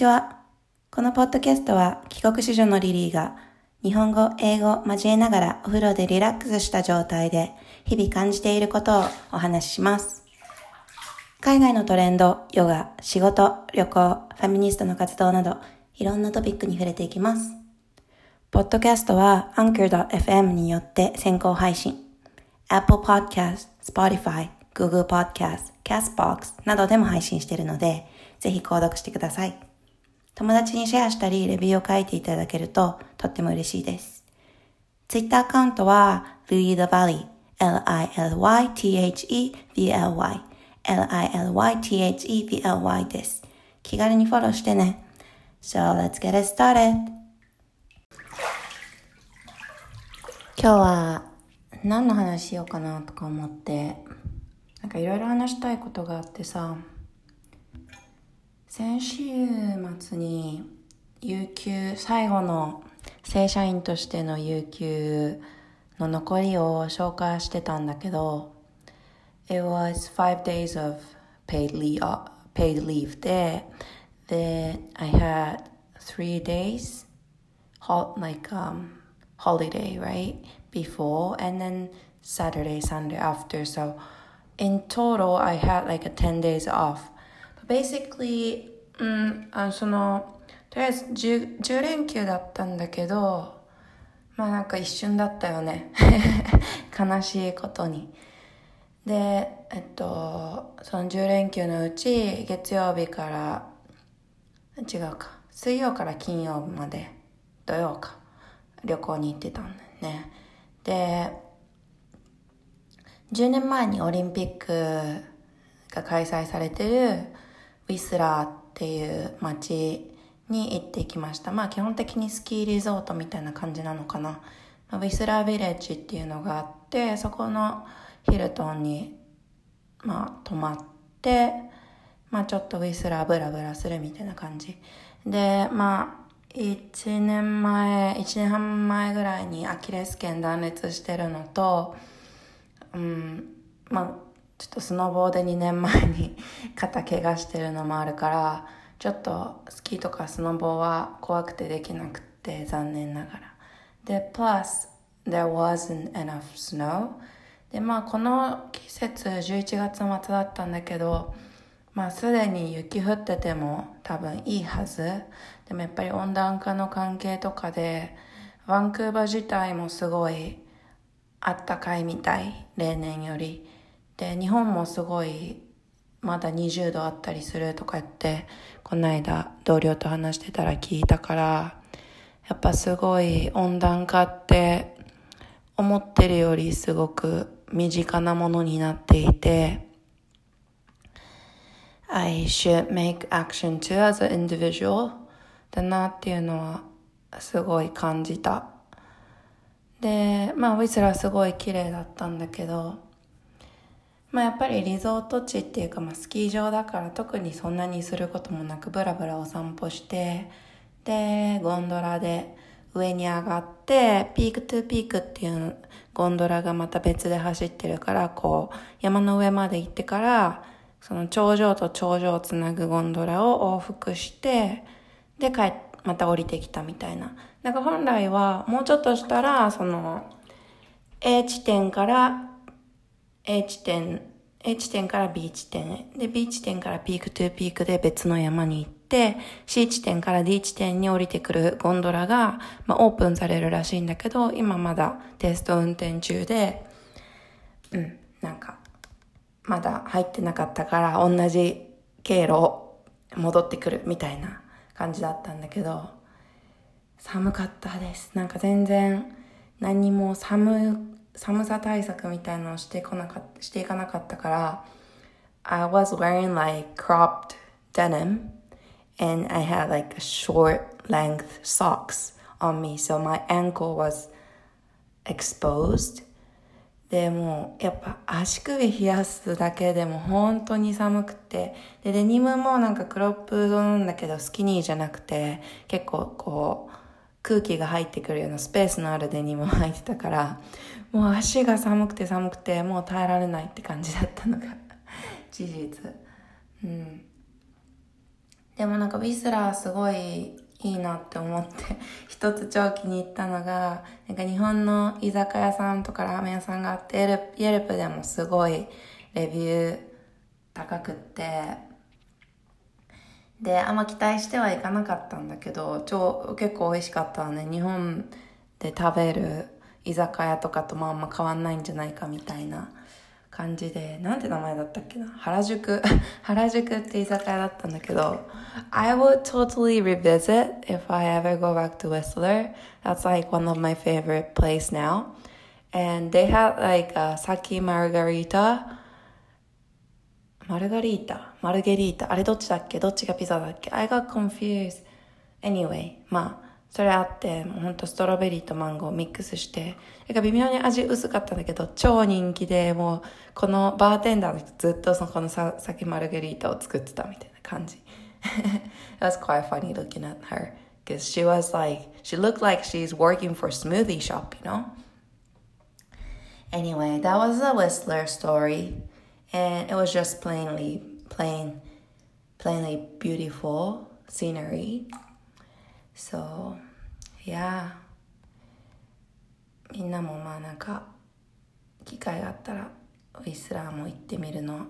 こんにちは。このポッドキャストは帰国子女のリリーが日本語、英語交えながらお風呂でリラックスした状態で日々感じていることをお話しします。海外のトレンド、ヨガ、仕事、旅行、ファミニストの活動などいろんなトピックに触れていきます。ポッドキャストは Anchor.fm によって先行配信。Apple Podcast、Spotify、Google Podcast、Castbox などでも配信しているので、ぜひ購読してください。友達にシェアしたり、レビューを書いていただけるととっても嬉しいです。Twitter アカウントは Lily the Valley L-I-L-Y-T-H-E-V-L-Y L-I-L-Y-T-H-E-V-L-Y です。気軽にフォローしてね。So let's get it started! 今日は何の話しようかなとか思ってなんかいろいろ話したいことがあってさ先週末に有給最後の正社員としての有給の残りを紹介してたんだけど It was five days of paid leave, paid leave でで I had three days like um holiday right before and then Saturday Sunday after so in total I had like a 10 days off basically うんあそのとりあえず 10, 10連休だったんだけどまあなんか一瞬だったよね。悲しいことに。でえっとその10連休のうち月曜日から違うか。水曜から金曜日まで土曜か。旅行に行ってたんだよね。で10年前にオリンピックが開催されてるウィスラーっていう街に行ってきました。まあ基本的にスキーリゾートみたいな感じなのかな。ウィスラービレッジっていうのがあって、そこのヒルトンに、まあ泊まって、まあちょっとウィスラーブラブラするみたいな感じ。で、まあ1年前、1年半前ぐらいにアキレス腱断裂してるのと、うん、まあちょっとスノボーで2年前に 肩怪我してるのもあるからちょっとスキーとかスノボーは怖くてできなくて残念ながら。で plus there wasn't enough snow. でまあこの季節11月末だったんだけどまあすでに雪降ってても多分いいはず。でもやっぱり温暖化の関係とかでワンクーバー自体もすごいあったかいみたい例年より。で日本もすごいまだ20度あったりするとか言ってこの間同僚と話してたら聞いたからやっぱすごい温暖化って思ってるよりすごく身近なものになっていて I should make action too as an individual だなっていうのはすごい感じた。でまあウィスラーすごい綺麗だったんだけどまあ、やっぱりリゾート地っていうか、まあ、スキー場だから特にそんなにすることもなくブラブラお散歩してでゴンドラで上に上がってピークトゥーピークっていうゴンドラがまた別で走ってるからこう山の上まで行ってからその頂上と頂上をつなぐゴンドラを往復してで帰また降りてきたみたいな。なんか本来はもうちょっとしたらその A 地点から A 地点、A 地点から B 地点。で、B 地点からピークトゥーピークで別の山に行って、C 地点から D 地点に降りてくるゴンドラが、まあ、オープンされるらしいんだけど、今まだテスト運転中で、うん、なんか、まだ入ってなかったから同じ経路を戻ってくるみたいな感じだったんだけど、寒かったです。なんか全然何も寒寒さ対策みたいなのをしてこなかしていかなかったから I was wearing like cropped denim and I had like a short length socks on me so my ankle was exposed. でもやっぱ足首冷やすだけでも本当に寒くてでデニムもなんかクロップドなんだけどスキニーじゃなくて結構こう空気が入ってくるようなスペースのあるデニムを履いてたからもう足が寒くて寒くてもう耐えられないって感じだったのが 事実うんでもなんかウィスラーすごいいいなって思って、一つ超気に入ったのが、なんか日本の居酒屋さんとかラーメン屋さんがあって、エルプでもすごいレビュー高くって、で、あんま期待してはいかなかったんだけど、超、結構美味しかったわね。日本で食べる居酒屋とかともあんま変わんないんじゃないかみたいな感じで、なんて名前だったっけな原宿原宿って居酒屋だったんだけど、I would totally revisit if I ever go back to Whistler. That's like one of my favorite place now. And they had like a sake margarita. マルガリータマルゲリータあれどっちだっけどっちがピザだっけ ?I got confused. Anyway, まあ、それあって、もうほんとストロベリーとマンゴーミックスして、なんか微妙に味薄かったんだけど、超人気で、もう、このバーテンダーの人ずっとそのこのさ酒マルゲリータを作ってたみたいな感じ。It was quite funny looking at her. Because she was like, she looked like she's working for smoothie shop, you know? Anyway, that was a Whistler story. And it was just plainly, plain, plainly beautiful scenery. So, yeah. みんなもまあなんか機会があったらウィスラーも行ってみるの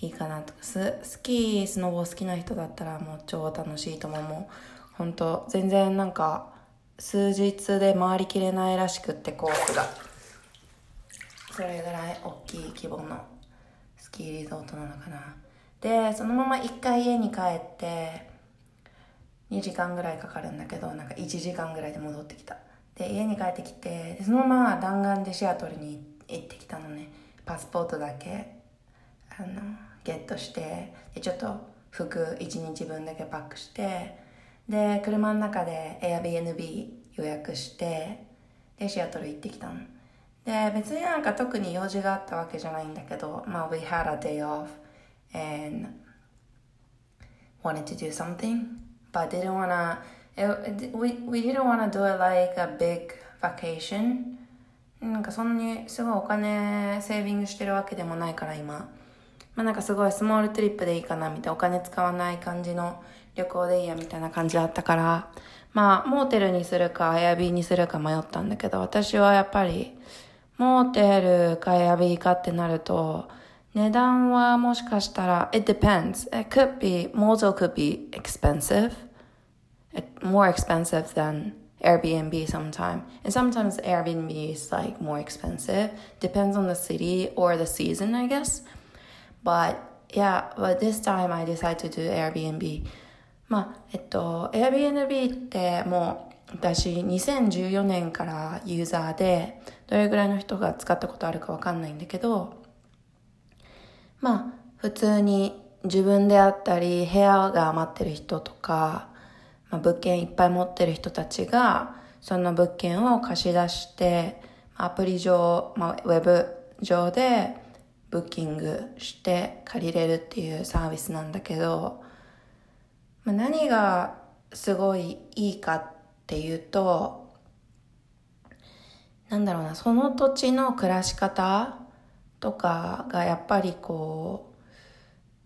いいかなとか。ススキースノボ好きな人だったらもう超楽しいと思うもう。本当全然なんか数日で回りきれないらしくってコースが。それぐらい大きい規模のスキーリゾートなのかな。でそのまま一回家に帰って2時間ぐらいかかるんだけどなんか1時間ぐらいで戻ってきた。で家に帰ってきてそのまま弾丸でシアトルに行ってきたのね。パスポートだけあのゲットしてでちょっと服1日分だけパックしてで車の中で Airbnb 予約してでシアトル行ってきたの。で別になんか特に用事があったわけじゃないんだけどまあ We had a day off and wanted to do something. But didn't wanna it, we, we didn't wanna do it like a big vacation なんかそんなにすごいお金セービングしてるわけでもないから今。まあなんかすごいスモールトリップでいいかなみたいなお金使わない感じの旅行でいいやみたいな感じだったから、まあモーテルにするかエアビーにするか迷ったんだけど、私はやっぱりモーテルかエアビーかってなると、値段はもしかしたら、it depends. It could be, motel could be expensive. More expensive than Airbnb sometimes. And sometimes Airbnb is like more expensive. Depends on the city or the season, I guess. But yeah, but this time I decided to do Airbnb. まあ、えっと、Airbnb ってもう私2014年からユーザーでどれぐらいの人が使ったことあるかわかんないんだけど、まあ普通に自分であったり部屋が余ってる人とか、まあ、物件いっぱい持ってる人たちがその物件を貸し出してアプリ上、まあ、ウェブ上でブッキングして借りれるっていうサービスなんだけど、まあ、何がすごいいいかっていうとなんだろうなその土地の暮らし方とかがやっぱりこ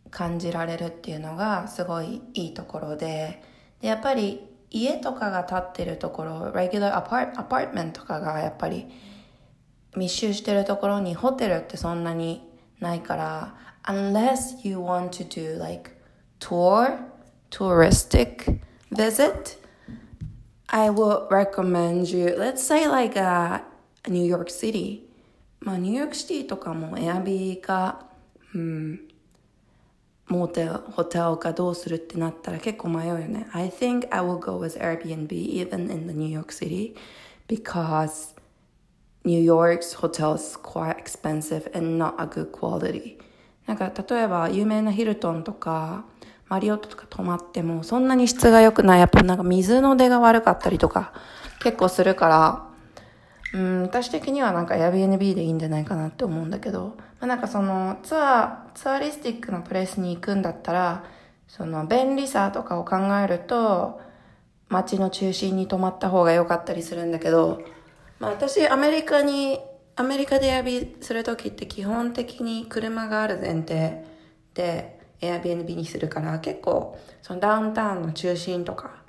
う感じられるっていうのがすごいいいところででやっぱり家とかが建ってるところ、 regular apar- apartment とかがやっぱり密集してるところにホテルってそんなにないから、unless you want to do like tour, touristic visit, I would recommend you, let's say like a New York City. まあニューヨークシティとかもエアビーか、うん、モーテル、ホテルかどうするってなったら結構迷うよね。I think I will go with Airbnb even in the New York City because New York's hotels quite expensive and not a good quality. なんか例えば有名なヒルトンとかマリオットとか泊まってもそんなに質が良くない。やっぱなんか水の出が悪かったりとか結構するからうん、私的にはなんか Airbnb でいいんじゃないかなって思うんだけど、まあ、なんかそのツアー、ツアリスティックなプレスに行くんだったら、その便利さとかを考えると、街の中心に泊まった方が良かったりするんだけど、まあ私アメリカに、アメリカでエアビするときって基本的に車がある前提で Airbnb にするから結構そのダウンタウンの中心とか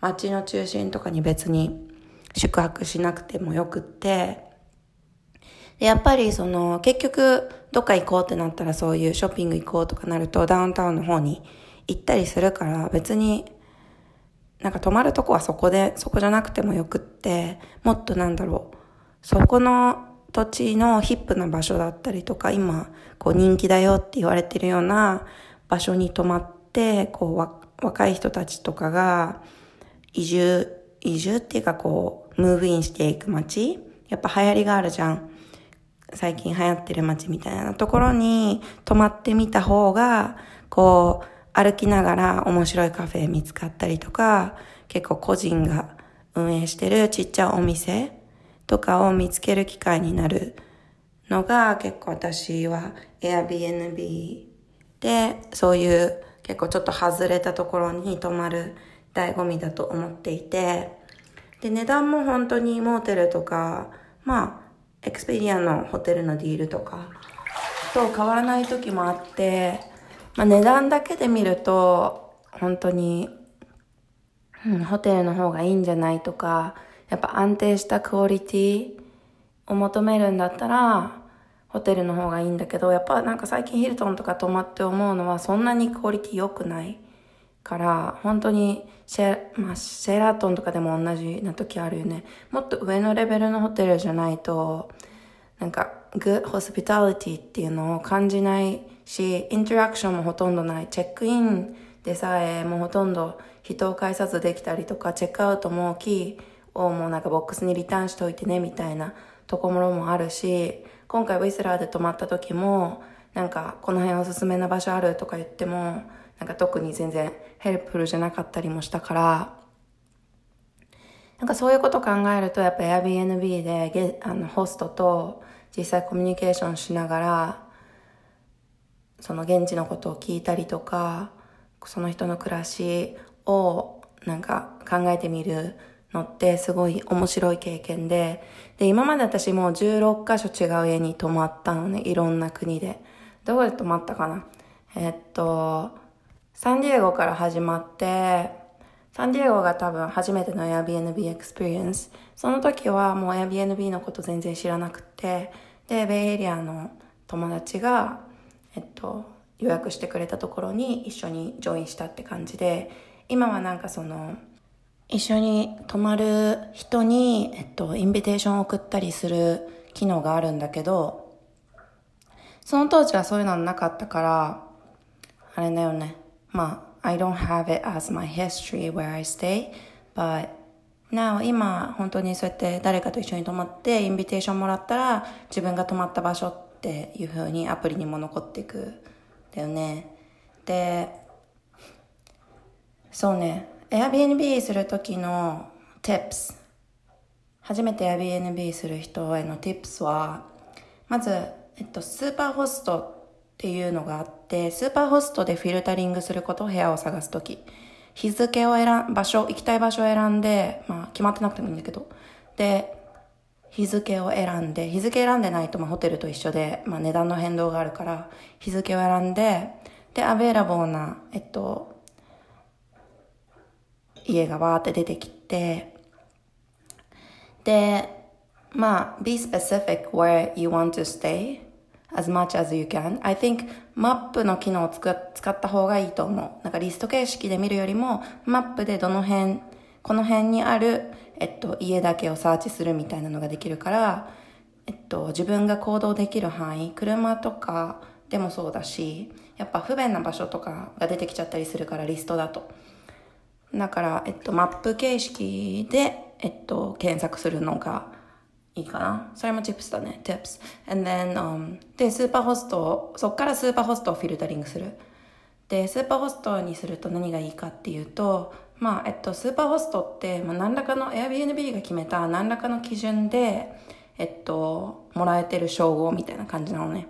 街の中心とかに別に宿泊しなくてもよくって。でやっぱりその結局どっか行こうってなったらそういうショッピング行こうとかなるとダウンタウンの方に行ったりするから別になんか泊まるとこはそこでそこじゃなくてもよくってもっとなんだろうそこの土地のヒップな場所だったりとか、今、こう人気だよって言われてるような場所に泊まって、こう若い人たちとかが移住、移住っていうかこう、ムーブインしていく街やっぱ流行りがあるじゃん。最近流行ってる街みたいなところに泊まってみた方が、こう、歩きながら面白いカフェ見つかったりとか、結構個人が運営してるちっちゃいお店とかを見つける機会になるのが結構私は Airbnb でそういう結構ちょっと外れたところに泊まる醍醐味だと思っていてで値段も本当にモーテルとかまあエクスペリアのホテルのディールとかと変わらない時もあって、まあ、値段だけで見ると本当に、うん、ホテルの方がいいんじゃないとかやっぱ安定したクオリティを求めるんだったら、ホテルの方がいいんだけど、やっぱなんか最近ヒルトンとか泊まって思うのはそんなにクオリティ良くない。から、本当にシェ,、まあ、シェラトンとかでも同じな時あるよね。もっと上のレベルのホテルじゃないと、なんか、グッホスピタリティっていうのを感じないし、インタラクションもほとんどない。チェックインでさえもうほとんど人を介さずできたりとか、チェックアウトもキー、をもうなんかボックスにリターンしといてねみたいなところもあるし、今回ウィスラーで泊まった時も、なんかこの辺おすすめな場所あるとか言っても、なんか特に全然ヘルプルじゃなかったりもしたから、なんかそういうこと考えるとやっぱ Airbnb でゲあのホストと実際コミュニケーションしながら、その現地のことを聞いたりとか、その人の暮らしをなんか考えてみるのってすごい面白い経験で、で、今まで私もう16カ所違う家に泊まったのね、いろんな国で。どこで泊まったかな？えっと、サンディエゴから始まって、サンディエゴが多分初めての Airbnb experience。その時はもう Airbnb のこと全然知らなくて、で、ベイエリアの友達が、えっと、予約してくれたところに一緒に join したって感じで、今はなんかその、一緒に泊まる人に、えっと、 invitation を送ったりする機能があるんだけど、その当時はそういうのなかったから、あれだよね。まあ、I don't have it as my history where I stay, but now 今本当にそうやって誰かと一緒に泊まってインビテーションもらったら自分が泊まった場所っていう風にアプリにも残っていくだよね。で、そうね。Airbnb する時の tips 初めて Airbnb する人への tips はまず、えっと、スーパーホストっていうのがあってスーパーホストでフィルタリングすること部屋を探す時。日付を選ん場所行きたい場所を選んでまあ決まってなくてもいいんだけど。で日付を選んで日付選んでないと、まあ、ホテルと一緒で、まあ、値段の変動があるから日付を選んででアベーラボーなえっと家がわーって出てきて、で、まあ、be specific where you want to stay as much as you can. I think マップの機能を使った方がいいと思う。なんかリスト形式で見るよりも、マップでどの辺、この辺にある、えっと、家だけをサーチするみたいなのができるから、えっと、自分が行動できる範囲、車とかでもそうだし、やっぱ不便な場所とかが出てきちゃったりするからリストだと。だから、えっと、マップ形式で、えっと、検索するのがいいかな？それもチップスだね。tips. And then, um, で、スーパーホストをそっからスーパーホストをフィルタリングする。で、スーパーホストにすると何がいいかっていうと、まあ、えっと、スーパーホストって、まあ、何らかの Airbnb が決めた何らかの基準で、えっと、もらえてる称号みたいな感じなのね。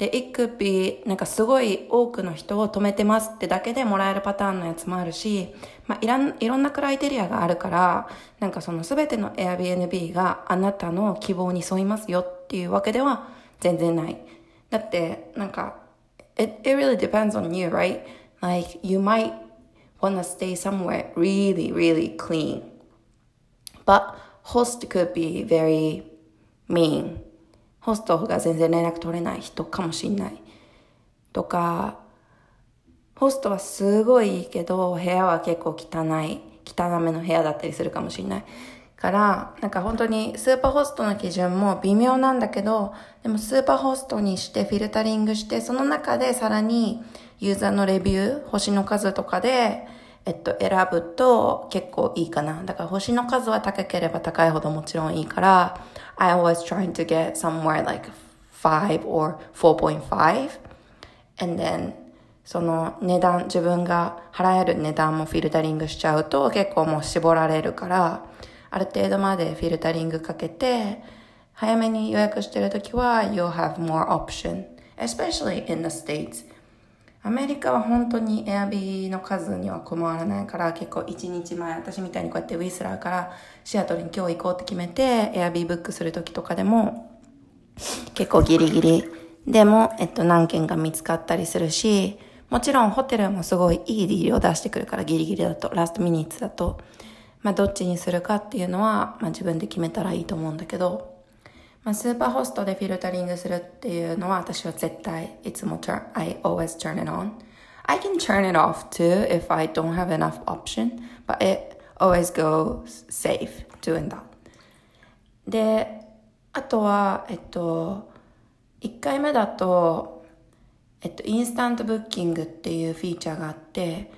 で、it could be なんかすごい多くの人を止めてますってだけでもらえるパターンのやつもあるし、まあ、いらん、いろんなクライテリアがあるから、なんかそのすべての Airbnb があなたの希望に沿いますよっていうわけでは全然ない。だって、なんか、it, it really depends on you, right? Like you might want to stay somewhere really, really clean. But host could be very mean. ホストが全然連絡取れない人かもしんない。とか、ホストはすごいいいけど、部屋は結構汚い、汚めの部屋だったりするかもしんない。から、なんか本当にスーパーホストの基準も微妙なんだけど、でもスーパーホストにしてフィルタリングして、その中でさらにユーザーのレビュー、星の数とかで、えっと、選ぶと結構いいかな。だから星の数は高ければ高いほどもちろんいいから、I was trying to get somewhere like 5 or 4.5 and then その値段、自分が払える値段もフィルタリングしちゃうと結構もう絞られるから、ある程度までフィルタリングかけて、早めに予約してるときは、you'll have more option, especially in the States. アメリカは本当にエアビーの数には困らないから結構1日前、私みたいにこうやってウィスラーからシアトルに今日行こうって決めてエアビーブックするときとかでも結構ギリギリでも、えっと何件か見つかったりするし、もちろんホテルもすごいいいディールを出してくるからギリギリだと、ラストミニッツだと。まあ、どっちにするかっていうのは、まあ、自分で決めたらいいと思うんだけど、まあ、スーパーホストでフィルタリングするっていうのは私は絶対いつも turn, I always turn it on. I can turn it off too if I don't have enough option, but it always goes safe doing that. で、あとは、えっと、1回目だと、えっと、 instant booking っていうフィーチャーがあって、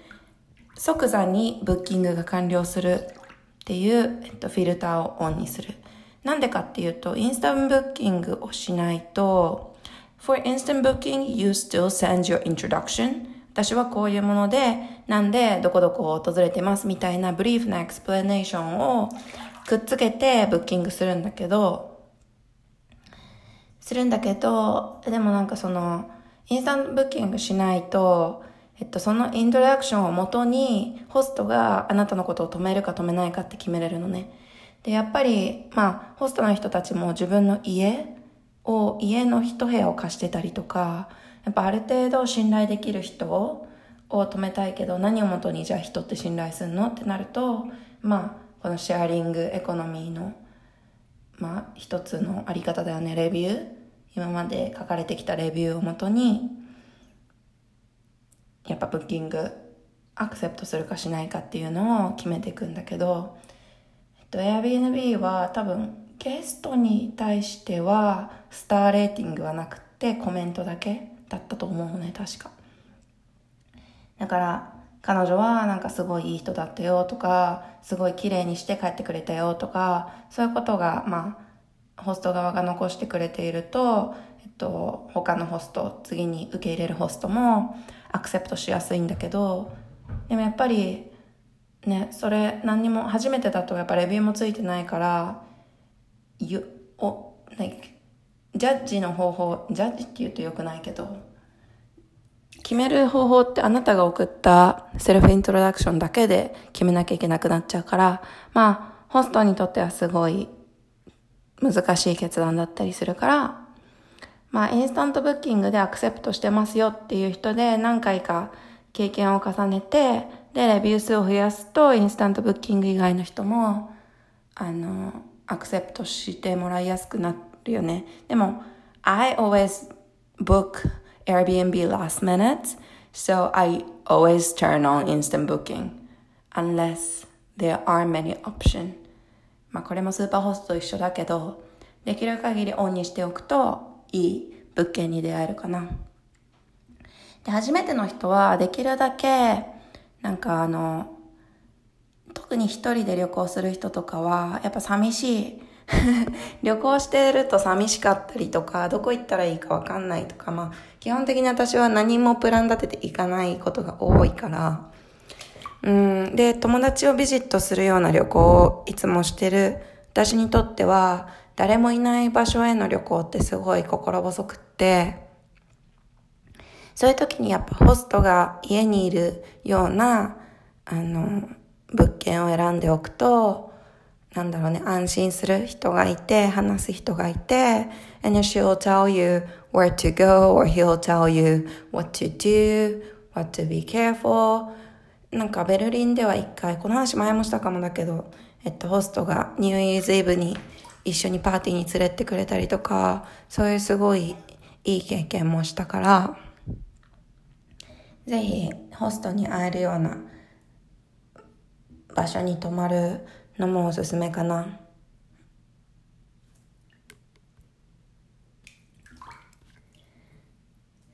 即座にブッキングが完了するっていう、えっと、フィルターをオンにする。なんでかっていうと、 instant booking をしないと、For instant booking, you still send your introduction. 私はこういうもので、なんでどこどこを訪れてますみたいな brief な explanation をくっつけてブッキングするんだけど、するんだけど、でもなんかその、インスタントブッキングしないと、えっと、そのイントロダクションをもとに、ホストがあなたのことを止めるか止めないかって決めれるのね。で、やっぱり、まあ、ホストの人たちも自分の家を、家の一部屋を貸してたりとか、やっぱある程度信頼できる人を止めたいけど、何をもとにじゃあ人って信頼するの？ってなると、まあ、このシェアリングエコノミーの、まあ、一つのあり方だよね、レビュー。今まで書かれてきたレビューをもとに、やっぱブッキングアクセプトするかしないかっていうのを決めていくんだけど、と、Airbnb は多分ゲストに対してはスターレーティングはなくてコメントだけだったと思うのね、確か。だから、彼女はなんかすごいいい人だったよとか、すごい綺麗にして帰ってくれたよとか、そういうことが、まあ、ホスト側が残してくれていると、えっと、他のホスト、次に受け入れるホストも、アクセプトしやすいんだけど、でもやっぱり、ね、それ何にも、初めてだとやっぱレビューもついてないから、ゆ、お、like、ジャッジの方法、ジャッジって言うと良くないけど、決める方法ってあなたが送ったセルフイントロダクションだけで決めなきゃいけなくなっちゃうから、まあ、ホストにとってはすごい難しい決断だったりするから、まあ、インスタントブッキングでアクセプトしてますよっていう人で何回か経験を重ねて、で、レビュー数を増やすと、インスタントブッキング以外の人も、あの、アクセプトしてもらいやすくなるよね。でも、I always book Airbnb last minute, so I always turn on instant booking, unless there are many options. まあ、これもスーパーホストと一緒だけど、できる限りオンにしておくと、いい物件に出会えるかな。で、初めての人はできるだけ、なんかあの、特に一人で旅行する人とかは、やっぱ寂しい。旅行してると寂しかったりとか、どこ行ったらいいかわかんないとか、まあ、基本的に私は何もプラン立てていかないことが多いから、うん、で、友達をビジットするような旅行をいつもしてる。私にとっては、誰もいない場所への旅行ってすごい心細くって、そういう時にやっぱホストが家にいるような、あの、物件を選んでおくと、なんだろうね、安心する人がいて、話す人がいて、and she'll tell you where to go or he'll tell you what to do, what to be careful. なんかベルリンでは一回、この話前もしたかもだけど、えっと、ホストがニューイーズイブに一緒にパーティーに連れてくれたりとか、そういうすごいいい経験もしたから、ぜひホストに会えるような場所に泊まるのもおすすめかな。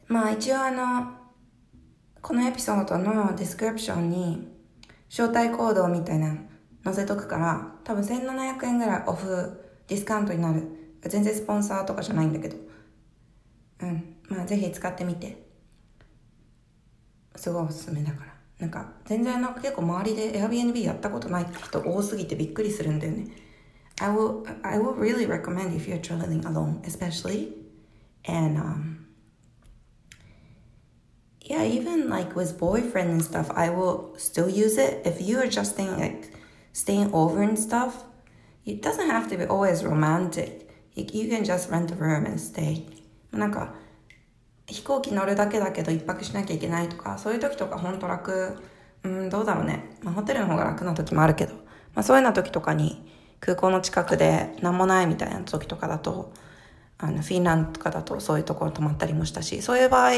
まあ一応あの、このエピソードの description に招待コードみたいなの載せとくから、多分1700円ぐらい off discount になる。全然スポンサーとかじゃないんだけど。うん。まあぜひ使ってみて。すごいおすすめだから。なんか全然なんか結構周りで Airbnb やったことない人多すぎてびっくりするんだよね。I will, I will really recommend if you're traveling alone, especially. And, um, yeah, even like with boyfriend and stuff, I will still use it. If you are just staying, like, staying over and stuff, it doesn't have to be always romantic. You, can just rent a room and stay. なんか、飛行機乗るだけだけど一泊しなきゃいけないとか、そういう時とかほんと楽、うん、どうだろうね。まあ、ホテルの方が楽な時もあるけど、まあ、そういうような時とかに空港の近くで何もないみたいな時とかだと、あの、フィンランドとかだとそういうところ泊まったりもしたし、そういう場合、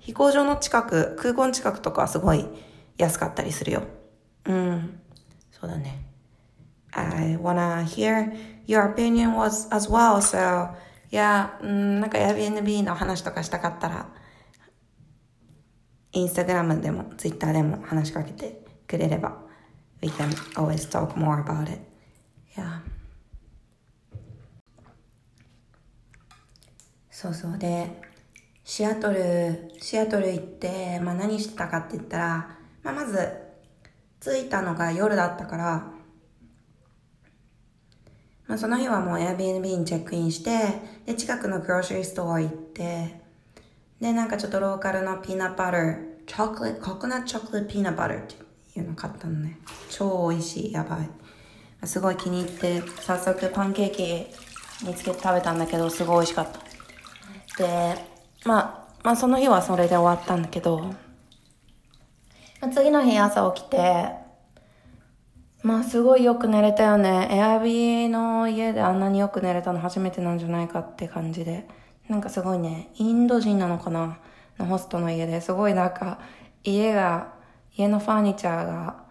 飛行場の近く、空港の近くとかはすごい安かったりするよ。うん。そうだね。I wanna hear your opinion was as well, so いや、うん、なんか Airbnb の話とかしたかったら、インスタグラムでも Twitter でも話しかけてくれれば、we can always talk more about it. Yeah. そうそうで、シアトル、シアトル行って、まあ何してたかって言ったら、まあまず、着いたのが夜だったから、まあ、その日はもう Airbnb にチェックインして、で、近くのグローシーストア行って、で、なんかちょっとローカルのピーナッバター、チョコレート、ココナッチョコレートピーナッバターっていうの買ったのね。超美味しい、やばい。すごい気に入って、早速パンケーキ見つけて食べたんだけど、すごい美味しかった。で、まあ、まあその日はそれで終わったんだけど、次の日朝起きて、まあすごいよく寝れたよね。エアビーの家であんなによく寝れたの初めてなんじゃないかって感じで。なんかすごいね、インド人なのかな？のホストの家ですごいなんか家が、家のファーニチャーが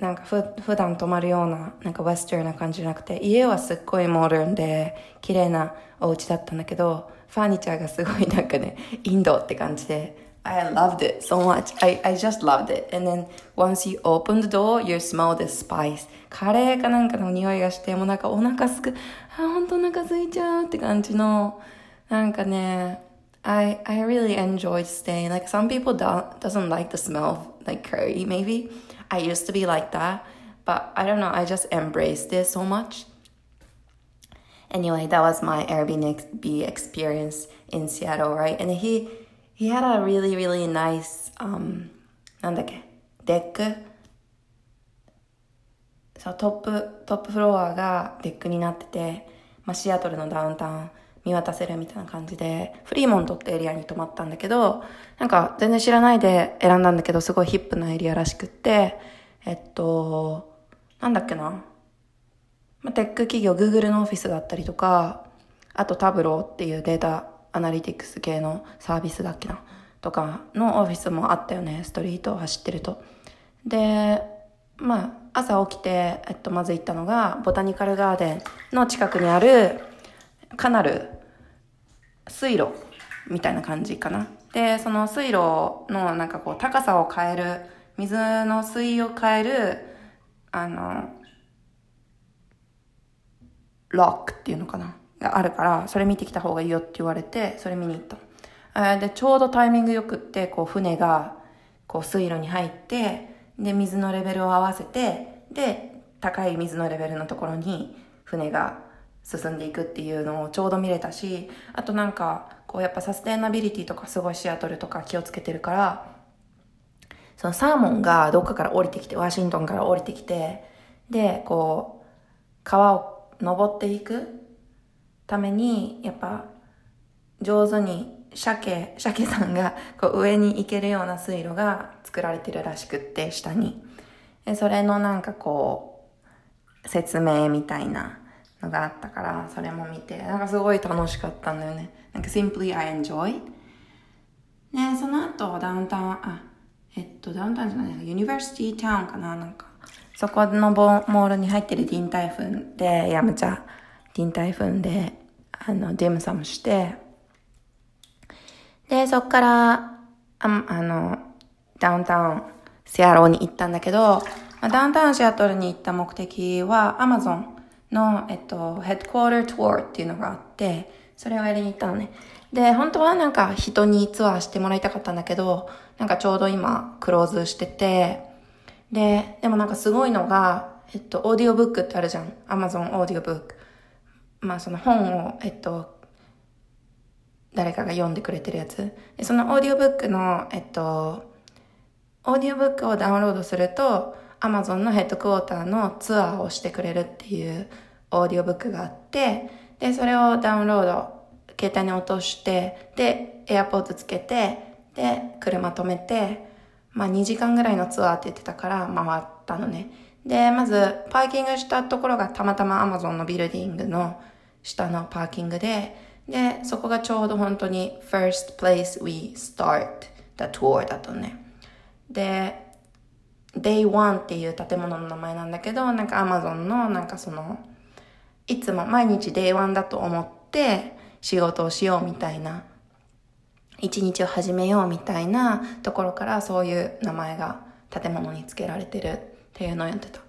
なんかふ普段泊まるようななんかウェスターな感じじゃなくて家はすっごいモダンで綺麗なお家だったんだけどファーニチャーがすごいなんかねインドって感じで I loved it so much. I, I just loved it. And then once you open the door, you smell the spice. カレーかなんかの匂いがして、もうなんかお腹すく、あ、ほんとお腹すいちゃうって感じの、なんかね、I, I really enjoyed staying. Like some people don't, doesn't like the smell of like curry maybe. I used to be like that. But I don't know, I just embraced it so much. Anyway, that was my Airbnb experience in Seattle, right? And he he had a really, really nice, um, なんだっけ、 deck そう、 top、top floor が deck になってて、まあ、シアトルのダウンタウン見渡せるみたいな感じで、フリーモントってエリアに泊まったんだけど、なんか全然知らないで選んだんだけど、すごいヒップなエリアらしくって、えっと、なんだっけな?まあ、テック企業、Google のオフィスだったりとか、あとタブローっていうデータアナリティクス系のサービスだっけなとかのオフィスもあったよねストリートを走ってると。でまあ朝起きて、えっと、まず行ったのがボタニカルガーデンの近くにあるカナル水路みたいな感じかな。でその水路のなんかこう高さを変える水の水位を変えるあのロックっていうのかな。があるから、それ見てきた方がいいよって言われて、それ見に行った。で、ちょうどタイミングよくって、こう船が、こう水路に入って、で、水のレベルを合わせて、で、高い水のレベルのところに船が進んでいくっていうのをちょうど見れたし、あとなんか、こうやっぱサステナビリティとかすごいシアトルとか気をつけてるから、そのサーモンがどっかから降りてきて、ワシントンから降りてきて、で、こう、川を登っていくために、やっぱ、上手に鮭、鮭さんがこう上に行けるような水路が作られてるらしくって、下に。でそれのなんかこう、説明みたいなのがあったから、それも見て、なんかすごい楽しかったんだよね。なんか simply I enjoy. で、その後ダウンタウン、あ、えっと、ダウンタウンじゃない、ユニバーシティタウンかななんか、そこのモールに入ってるディンタイフンで、ヤムチャ、ディンタイフンで、あの、 dim sum して、で、そっから、ああの、ダウンタウン、シアトルに行ったんだけど、まあダウンタウンシアトルに行った目的は、アマゾンの、えっと、 headquarter tour っていうのがあって、それをやりに行ったのね。で、本当はなんか人にツアーしてもらいたかったんだけど、なんかちょうど今クローズしてて、で、でもなんかすごいのが、えっと、オーディオブックってあるじゃん。アマゾンオーディオブック。まあその本を、えっと、誰かが読んでくれてるやつ。でそのオーディオブックの、えっと、オーディオブックをダウンロードすると、アマゾンのヘッドクォーターのツアーをしてくれるっていうオーディオブックがあって、で、それをダウンロード、携帯に落として、で、エアポートつけて、で、車止めて、まあ2時間ぐらいのツアーって言ってたから回ったのね。で、まず、パーキングしたところがたまたまアマゾンのビルディングの下のパーキングで、で、そこがちょうど本当に first place we start the tour だとね。で、Day One っていう建物の名前なんだけど、なんか Amazon のなんかその、いつも毎日 Day One だと思って仕事をしようみたいな、一日を始めようみたいなところからそういう名前が建物に付けられてるっていうのをやってた。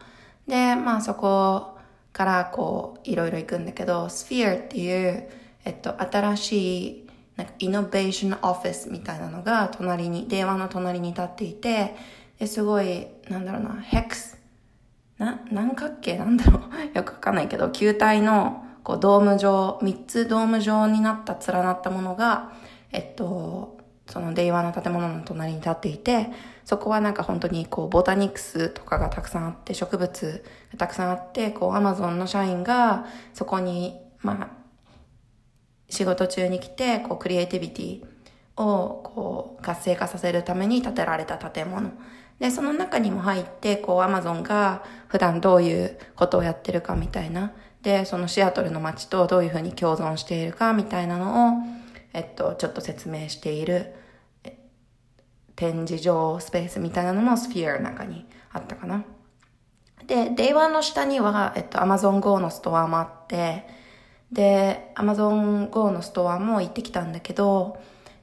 で、まあそこからこういろいろ行くんだけど、Sphere っていうえっと、新しい、なんか、イノベーションオフィスみたいなのが隣に、電話の隣に立っていて、ですごい、なんだろうな、ヘクス、な、何角形なんだろう？よくわかんないけど、球体の、こう、ドーム状、三つドーム状になった、連なったものが、えっと、その電話の建物の隣に立っていて、そこはなんか本当にこうボタニクスとかがたくさんあって、植物がたくさんあって、こうアマゾンの社員がそこに、まあ、仕事中に来て、こう、クリエイティビティを、こう、活性化させるために建てられた建物。で、その中にも入って、こう、アマゾンが普段どういうことをやってるかみたいな。で、そのシアトルの街とどういうふうに共存しているかみたいなのを、えっと、ちょっと説明している展示場スペースみたいなのもスフィアの中にあったかな。で、 Day One の下には、えっと、アマゾン GO のストアもあって、で、Amazon Go のストアも行ってきたんだけど、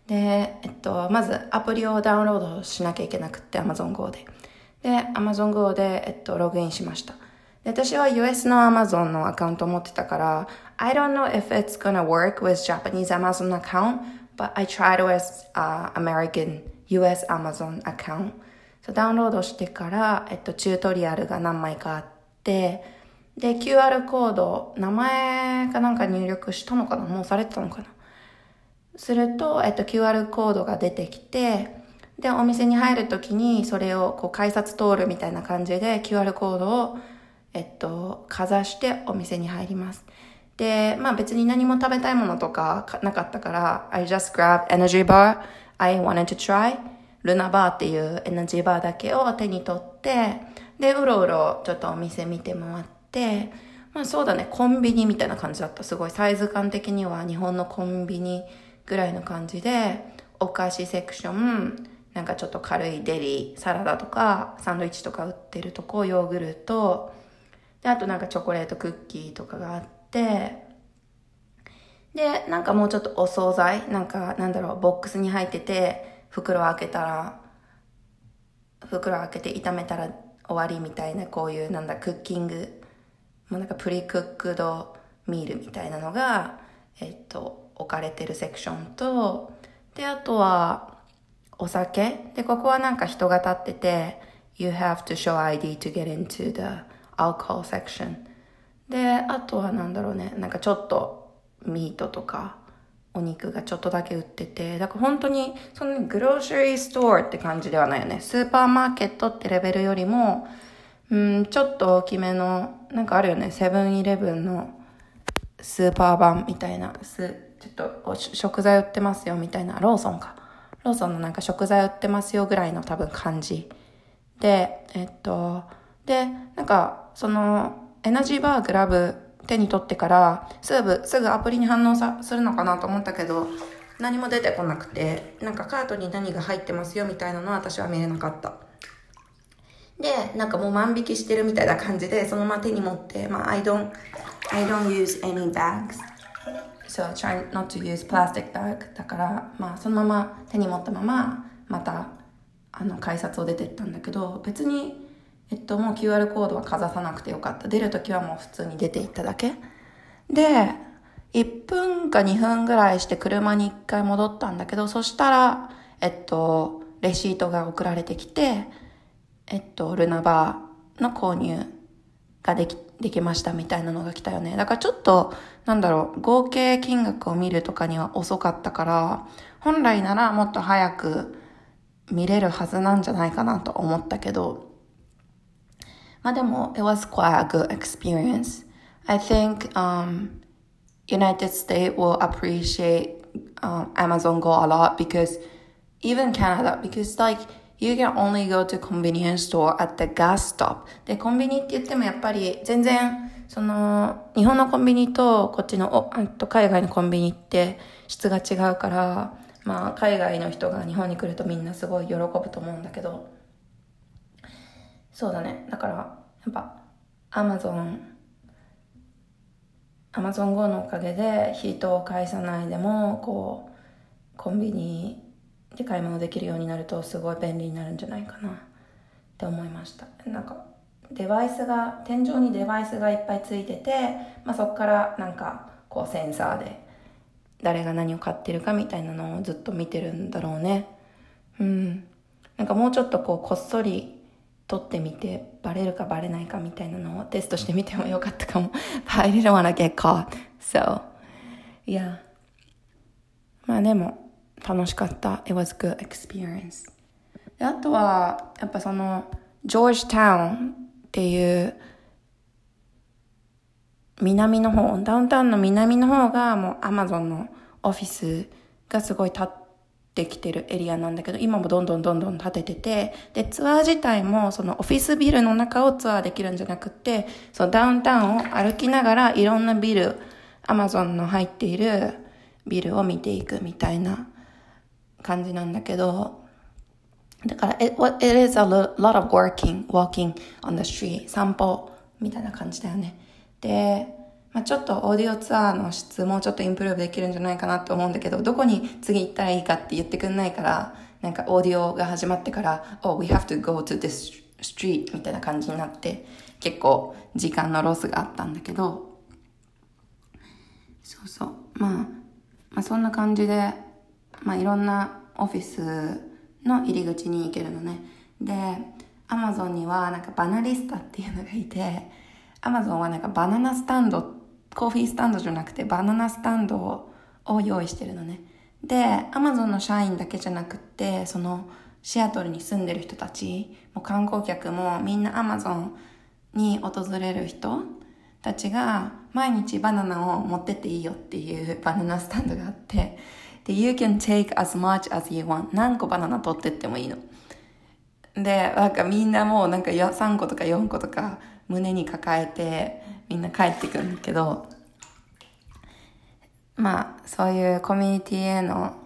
で、えっと、まずアプリをダウンロードしなきゃいけなくって、Amazon Go で。で、Amazon Go で、えっと、ログインしました。で、私は US の Amazon のアカウントを持ってたから、I don't know if it's gonna work with Japanese Amazon account, but I tried with、uh, American US Amazon account. ダウンロードしてから、えっと、チュートリアルが何枚かあって、で、QR コード、名前かなんか入力したのかな？もうされてたのかな？すると、えっと、QR コードが出てきて、で、お店に入るときに、それを、こう、改札通るみたいな感じで、QR コードを、えっと、かざしてお店に入ります。で、まあ別に何も食べたいものとかなかったから、I just grab energy bar I wanted to try ルナバーっていうエナジーバーだけを手に取って、で、うろうろちょっとお店見て回って、まあそうだね、コンビニみたいな感じだった。すごいサイズ感的には日本のコンビニぐらいの感じで、お菓子セクション、なんかちょっと軽いデリー、サラダとか、サンドイッチとか売ってるとこ、ヨーグルト、で、あとなんかチョコレートクッキーとかがあって、で、なんかもうちょっとお惣菜、なんかなんだろう、ボックスに入ってて、袋開けたら、袋開けて炒めたら終わりみたいな、こういうなんだ、クッキングもうなんかプリクックドミールみたいなのが、えっと、置かれてるセクションと、で、あとは、お酒。で、ここはなんか人が立ってて、You have to show ID to get into the alcohol section. で、あとはなんだろうね、なんかちょっとミートとか、お肉がちょっとだけ売ってて、だから本当に、そのグローシャリーストアって感じではないよね。スーパーマーケットってレベルよりも、うん、ちょっと大きめの、なんかあるよね、セブンイレブンのスーパー版みたいな、す、ちょっと食材売ってますよみたいな、ローソンか。ローソンのなんか食材売ってますよぐらいの多分感じ。で、えっと、で、なんか、その、エナジーバーグラブ手に取ってから、すぐ、すぐアプリに反応さするのかなと思ったけど、何も出てこなくて、なんかカートに何が入ってますよみたいなのは私は見れなかった。で、なんかもう万引きしてるみたいな感じで、そのまま手に持って、まあ、I don't, I don't use any bags. So try not to use plastic bag. だから、まあ、そのまま手に持ったまま、また、あの、改札を出てったんだけど、別に、えっと、もう QR コードはかざさなくてよかった。出るときはもう普通に出ていっただけ。で、1分か2分ぐらいして車に1回戻ったんだけど、そしたら、えっと、レシートが送られてきて、えっと、ルナバーの購入ができ、できましたみたいなのが来たよね。だからちょっと、なんだろう、合計金額を見るとかには遅かったから、本来ならもっと早く見れるはずなんじゃないかなと思ったけど、まあでも、it was quite a good experience. I think, um, United States will appreciate um, Amazon Go a lot because even Canada, because like, You can only go to convenience store at the gas stop. で、コンビニって言ってもやっぱり全然、その、日本のコンビニとこっちの、お、あと海外のコンビニって質が違うから、まあ、海外の人が日本に来るとみんなすごい喜ぶと思うんだけど、そうだね。だから、やっぱ、アマゾン、アマゾン GO のおかげで人を介さないでも、こう、コンビニで買い物できるようになるとすごい便利になるんじゃないかな。って思いました。なんかデバイスが天井にデバイスがいっぱいついてて、まあ、そこからなんかこうセンサーで誰が何を買ってるかみたいなのをずっと見てるんだろうね。うん。なんかもうちょっとこうこっそり撮ってみてバレるかバレないかみたいなのをテストしてみてもよかったかも But I didn't wanna get caught so yeah まあでも楽しかった。It was good experience. であとは、やっぱその、ジョージタウンっていう、南の方、ダウンタウンの南の方がもうアマゾンのオフィスがすごい立ってできてるエリアなんだけど、今もどんどんどんどん建ててて、で、ツアー自体もそのオフィスビルの中をツアーできるんじゃなくって、そのダウンタウンを歩きながらいろんなビル、アマゾンの入っているビルを見ていくみたいな感じなんだけど、だから、it, it is a lot of working, walking on the street, 散歩みたいな感じだよね。で、まあ、ちょっとオーディオツアーの質もちょっと improve できるんじゃないかなと思うんだけど、どこに次行ったらいいかって言ってくんないから、なんかオーディオが始まってから、oh, we have to go to this street みたいな感じになって、結構時間のロスがあったんだけど、そうそう。まあ、まあそんな感じで、まあ、いろんなオフィスの入り口に行けるのね。で、アマゾンにはなんかバナリスタっていうのがいて、アマゾンはなんかバナナスタンドって、コーヒースタンドじゃなくてバナナスタンドをを用意してるのね。で、アマゾンの社員だけじゃなくて、そのシアトルに住んでる人たち、も観光客もみんなアマゾンに訪れる人たちが毎日バナナを持ってっていいよっていうバナナスタンドがあって、で、you can take as much as you want. 何個バナナ取ってってもいいの。で、なんかみんなもうなんか3個とか4個とか胸に抱えてみんな帰ってくるんだけど、まあそういうコミュニティへの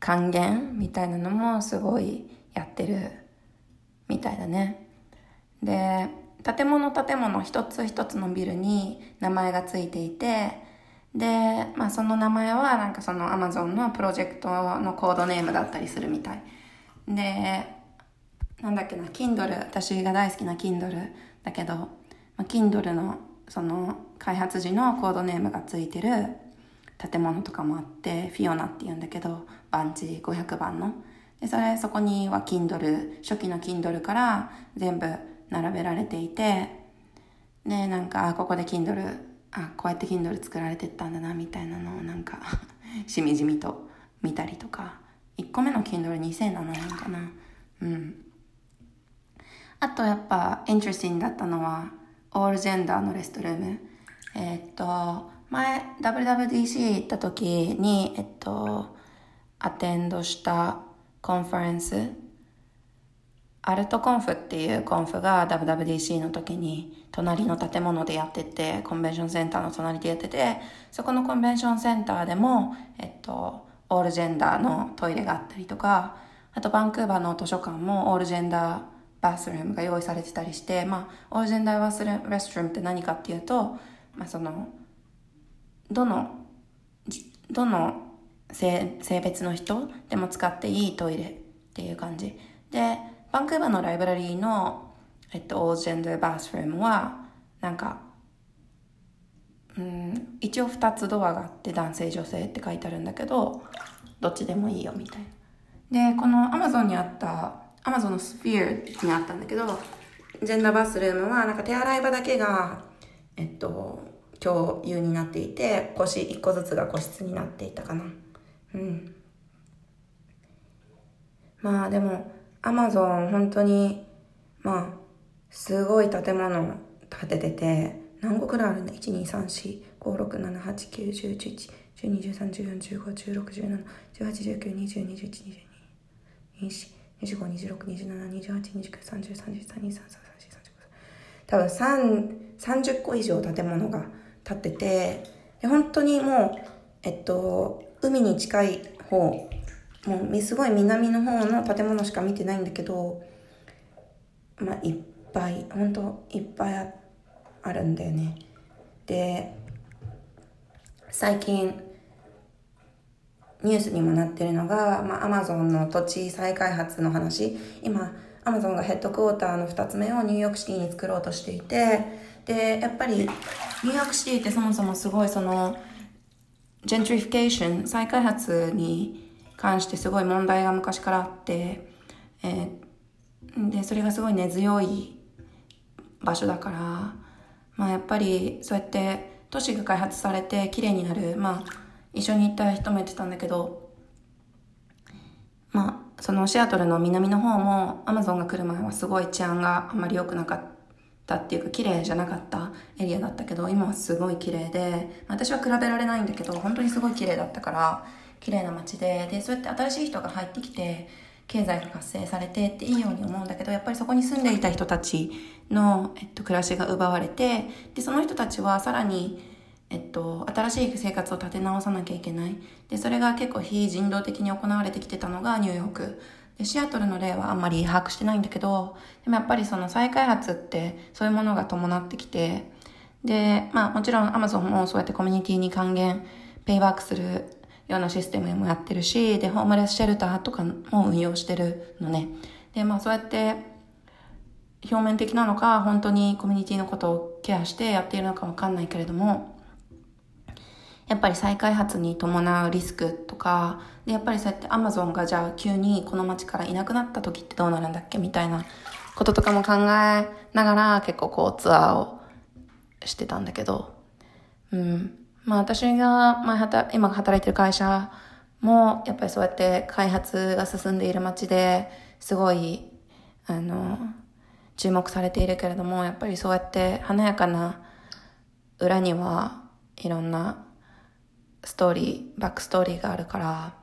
還元みたいなのもすごいやってるみたいだね。で、建物建物一つ一つのビルに名前がついていて、で、まあその名前はなんかその Amazon のプロジェクトのコードネームだったりするみたい。で、なんだっけな、Kindle、私が大好きな Kindle だけど、まあ、Kindle のその開発時のコードネームがついてる建物とかもあって、フィオナって言うんだけど、番地500番の。で、それ、そこには Kindle、初期の Kindle から全部並べられていて、で、なんか、ここで Kindle あこうやって Kindle 作られてったんだなみたいなのをなんか しみじみと見たりとか。1個目の Kindle2007 年かな。うん。あとやっぱ、イントレスティングだったのは、オールジェンダーのレストルーム。え、っと、前、WWDC 行った時に、えっと、アテンドしたコンファレンス、アルトコンフっていうコンフが WWDC の時に隣の建物でやってて、コンベンションセンターの隣でやってて、そこのコンベンションセンターでも、えっと、オールジェンダーのトイレがあったりとか、あとバンクーバーの図書館もオールジェンダーバスルームが用意されてたりして、まあ、オージェンダーバスルームレストルームって何かっていうと、まあ、その、どの、どの性性別の人でも使っていいトイレっていう感じ。で、バンクーバーのライブラリーの、えっと、オールジェンダーバスルームは、なんか、うん、一応二つドアがあって男性女性って書いてあるんだけど、どっちでもいいよみたいな。で、このアマゾンにあったアマゾンのスフィアにあったんだけど、ジェンダーバスルームはなんか手洗い場だけが、えっと、共有になっていて、腰1個ずつが個室になっていたかな。うん。まあでも、アマゾン本当に、まあ、すごい建物建ててて、何個くらいあるんだ ?1、2、3、4、5、6、7、8、9、10、11、12、13、14、15、16、17、18、19、20、21、22、24、25、26、27、28、29、30、33、23、34、35多分3 30個以上建物が建っててで本当にもうえっと海に近い方もうすごい南の方の建物しか見てないんだけどまあいっぱい本当いっぱいあるんだよねで最近ニュースにもなってるのが、まあ、アマゾンの土地再開発の話。今、アマゾンがヘッドクォーターの2つ目をニューヨークシティに作ろうとしていて、で、やっぱり、ニューヨークシティってそもそもすごいその、ジェントリフィケーション、再開発に関してすごい問題が昔からあって、えー、で、それがすごい根強い場所だから、まあやっぱりそうやって都市が開発されて綺麗になる、まあ一緒に行った人も言ってたんだけど、まあ、そのシアトルの南の方もアマゾンが来る前はすごい治安があまり良くなかったっていうか綺麗じゃなかったエリアだったけど今はすごい綺麗で私は比べられないんだけど本当にすごい綺麗だったから綺麗な街ででそうやって新しい人が入ってきて経済が活性されてっていいように思うんだけどやっぱりそこに住んでいた人たちの、えっと、暮らしが奪われてでその人たちはさらにえっと、新しい生活を立て直さなきゃいけない。で、それが結構非人道的に行われてきてたのがニューヨーク。で、シアトルの例はあんまり把握してないんだけど、でもやっぱりその再開発ってそういうものが伴ってきて、で、まあもちろんアマゾンもそうやってコミュニティに還元、ペイバックするようなシステムもやってるし、で、ホームレスシェルターとかも運用してるのね。で、まあそうやって表面的なのか、本当にコミュニティのことをケアしてやっているのかわかんないけれども、やっぱり再開発に伴うリスクとか、で、やっぱりそうやってアマゾンがじゃあ急にこの街からいなくなった時ってどうなるんだっけみたいなこととかも考えながら結構こうツアーをしてたんだけど、うん。まあ私が前働、今働いてる会社もやっぱりそうやって開発が進んでいる街ですごい、あの、注目されているけれども、やっぱりそうやって華やかな裏にはいろんなストーリー、バックストーリーがあるから、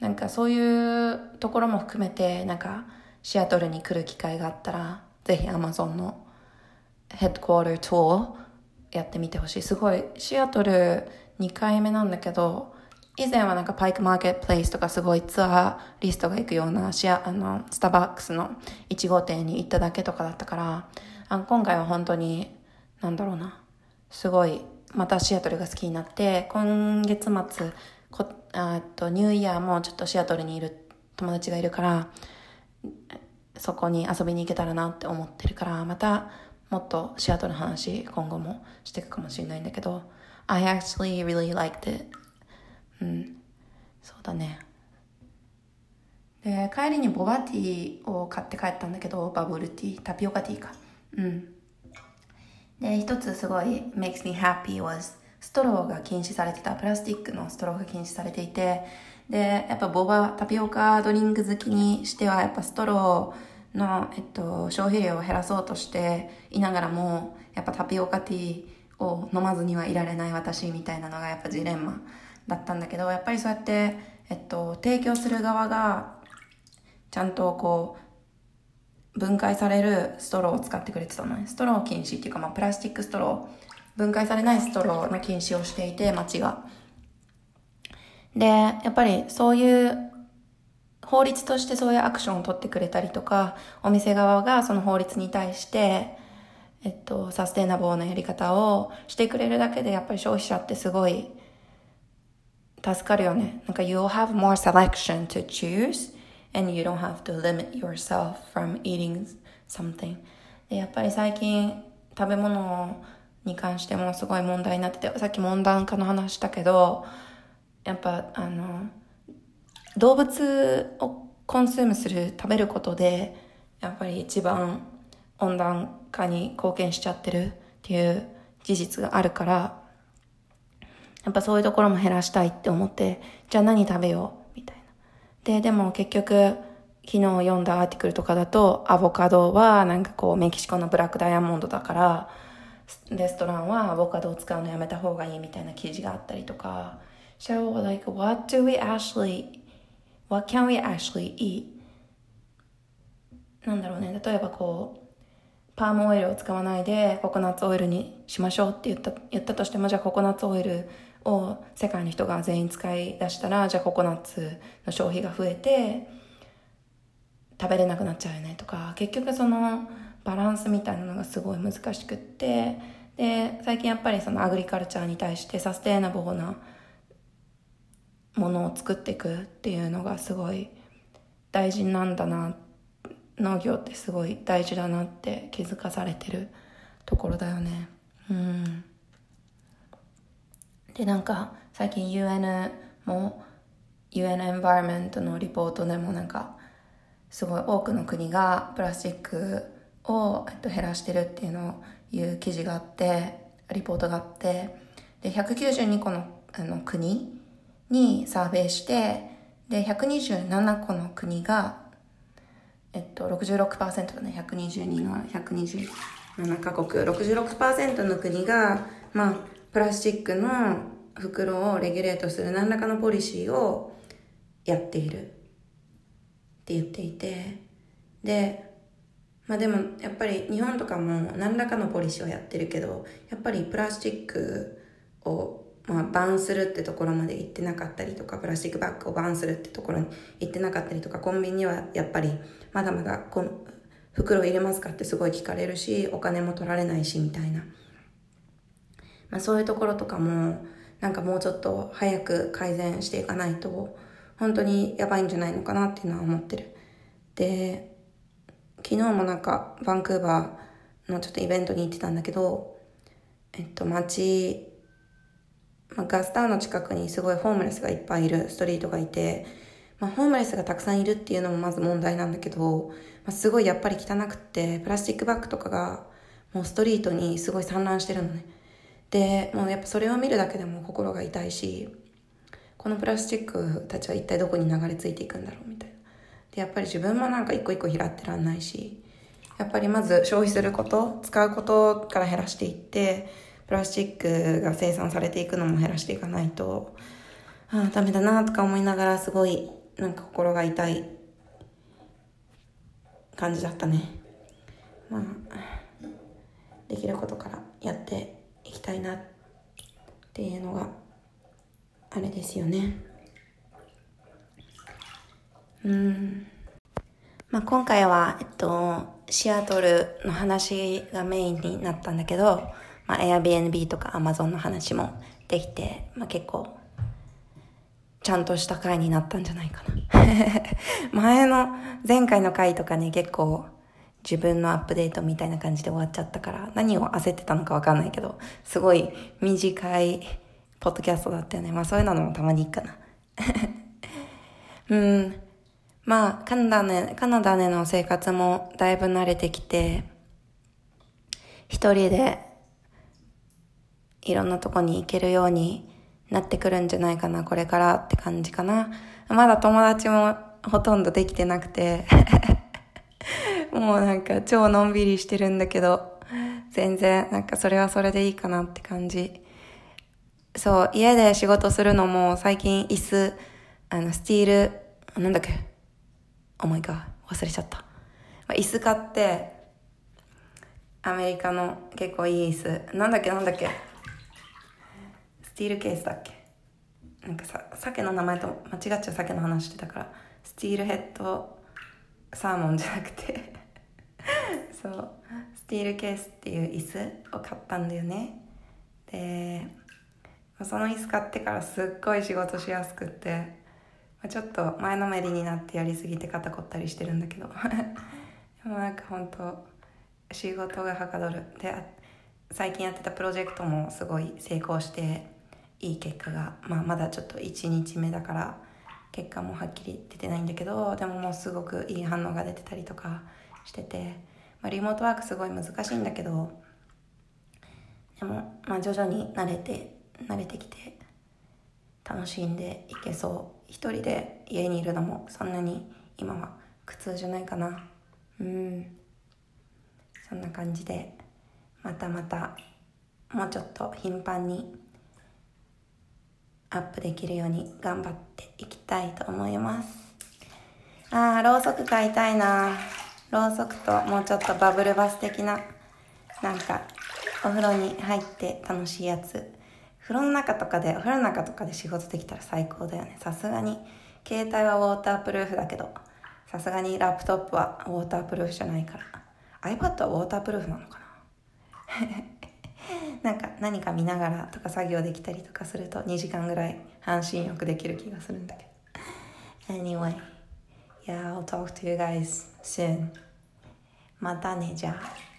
なんかそういうところも含めて、なんかシアトルに来る機会があったら、ぜひ Amazon のヘッドクォータートーやってみてほしい。すごい、シアトル2回目なんだけど、以前はなんかパイクマーケットプレイスとかすごいツアーリストが行くようなシア、あの、スターバックスの1号店に行っただけとかだったから、あ今回は本当に、なんだろうな、すごいまたシアトルが好きになって、今月末、こあとニューイヤーもちょっとシアトルにいる友達がいるから、そこに遊びに行けたらなって思ってるから、またもっとシアトルの話今後もしていくかもしれないんだけど、I actually really liked it. うん。そうだね。で、帰りにボバティーを買って帰ったんだけど、バブルティー、タピオカティーか。うん。で、一つすごい makes me happy was ストローが禁止されてた、プラスチックのストローが禁止されていて、で、やっぱボバ、タピオカドリンク好きにしては、やっぱストローの、えっと、消費量を減らそうとしていながらも、やっぱタピオカティーを飲まずにはいられない私みたいなのがやっぱジレンマだったんだけど、やっぱりそうやって、えっと、提供する側が、ちゃんとこう、分解されるストローを使ってくれてたのね。ストロー禁止っていうか、まあ、プラスチックストロー、分解されないストローの禁止をしていて、街が。で、やっぱりそういう法律としてそういうアクションを取ってくれたりとか、お店側がその法律に対して、えっと、サステナブルなやり方をしてくれるだけで、やっぱり消費者ってすごい助かるよね。なんか、you'll have more selection to choose and you don't have to limit yourself from eating something. で、やっぱり最近食べ物に関してもすごい問題になってて、さっき温暖化の話したけど、やっぱあの、動物をコンスームする、食べることで、やっぱり一番温暖化に貢献しちゃってるっていう事実があるから、やっぱそういうところも減らしたいって思って、じゃあ何食べよう？で、でも結局、昨日読んだアーティクルとかだと、アボカドはなんかこうメキシコのブラックダイヤモンドだから、レストランはアボカドを使うのやめた方がいいみたいな記事があったりとか、So like what do we actually, what can we actually eat? なんだろうね、例えばこう、パームオイルを使わないでココナッツオイルにしましょうって言った言ったとしてもじゃあココナッツオイルを世界の人が全員使い出したらじゃあココナッツの消費が増えて食べれなくなっちゃうよねとか結局そのバランスみたいなのがすごい難しくってで最近やっぱりそのアグリカルチャーに対してサステイナブルなものを作っていくっていうのがすごい大事なんだな農業ってすごい大事だなって気づかされてるところだよね。うん。でなんか最近 UN も UN エンバイメントのリポートでもなんかすごい多くの国がプラスチックを、えっと、減らしてるっていうのをいう記事があってリポートがあってで192個のあの国にサーベイしてで127個の国がえっと66%だね。122の127カ国。66%の国がまあプラスチックの袋をレギュレートする何らかのポリシーをやっているって言っていて。でまあでもやっぱり日本とかも何らかのポリシーをやってるけどやっぱりプラスチックをまあ、バンするってところまで行ってなかったりとかプラスチックバッグをバンするってところに行ってなかったりとかコンビニはやっぱりまだまだこの袋入れますかってすごい聞かれるしお金も取られないしみたいな。まあ、そういうところとかもなんかもうちょっと早く改善していかないと本当にやばいんじゃないのかなっていうのは思ってる。で昨日もなんかバンクーバーのちょっとイベントに行ってたんだけどえっと街、まあ、ガスタウンの近くにすごいホームレスがいっぱいいるストリートがいて、まあ、ホームレスがたくさんいるっていうのもまず問題なんだけど、まあ、すごいやっぱり汚くってプラスチックバッグとかがもうストリートにすごい散乱してるのね。でもうやっぱそれを見るだけでも心が痛いしこのプラスチックたちは一体どこに流れ着いていくんだろうみたいな。でやっぱり自分もなんか一個一個拾ってらんないしやっぱりまず消費すること使うことから減らしていってプラスチックが生産されていくのも減らしていかないとああダメだなとか思いながらすごいなんか心が痛い感じだったね。まあできることからやっていきたいなっていうのがあれですよね。うん。まあ今回はえっとシアトルの話がメインになったんだけど、まあ、Airbnb とか Amazon の話もできて、まあ、結構ちゃんとした回になったんじゃないかな。前の前回の回とかね結構自分のアップデートみたいな感じで終わっちゃったから、何を焦ってたのかわかんないけど、すごい短いポッドキャストだったよね。まあそういうのもたまにいいかな。うん。まあ、カナダね、カナダでの生活もだいぶ慣れてきて、一人でいろんなとこに行けるようになってくるんじゃないかな、これからって感じかな。まだ友達もほとんどできてなくて もうなんか超のんびりしてるんだけど、全然なんかそれはそれでいいかなって感じ。そう、家で仕事するのも最近椅子、あの、スティール、なんだっけ？お前か、忘れちゃった。椅子買って、アメリカの結構いい椅子。なんだっけ？なんだっけ？スティールケースだっけ？なんかさ、鮭の名前と間違っちゃう鮭の話してたから、スティールヘッドサーモンじゃなくて そう。スティールケースっていう椅子を買ったんだよね。でその椅子買ってからすっごい仕事しやすくってちょっと前のめりになってやりすぎて肩凝ったりしてるんだけど。でもなんか本当仕事がはかどる。で最近やってたプロジェクトもすごい成功していい結果が、まあ、まだちょっと1日目だから結果もはっきり出てないんだけどでももうすごくいい反応が出てたりとかしてて、まあ、リモートワークすごい難しいんだけどでも、まあ、徐々に慣れて慣れてきて楽しんでいけそう。一人で家にいるのもそんなに今は苦痛じゃないかな。うん。そんな感じでまたまたもうちょっと頻繁にアップできるように頑張っていきたいと思います。あーろうそく買いたいな。ろうそくともうちょっとバブルバス的ななんかお風呂に入って楽しいやつ。風呂の中とかでお風呂の中とかで仕事できたら最高だよね。さすがに携帯はウォータープルーフだけどさすがにラップトップはウォータープルーフじゃないから。iPad はウォータープルーフなのかな？なんか何か見ながらとか作業できたりとかすると2時間ぐらい半身浴できる気がするんだけど。Anyway Yeah I'll talk to you guys soon またねじゃあ。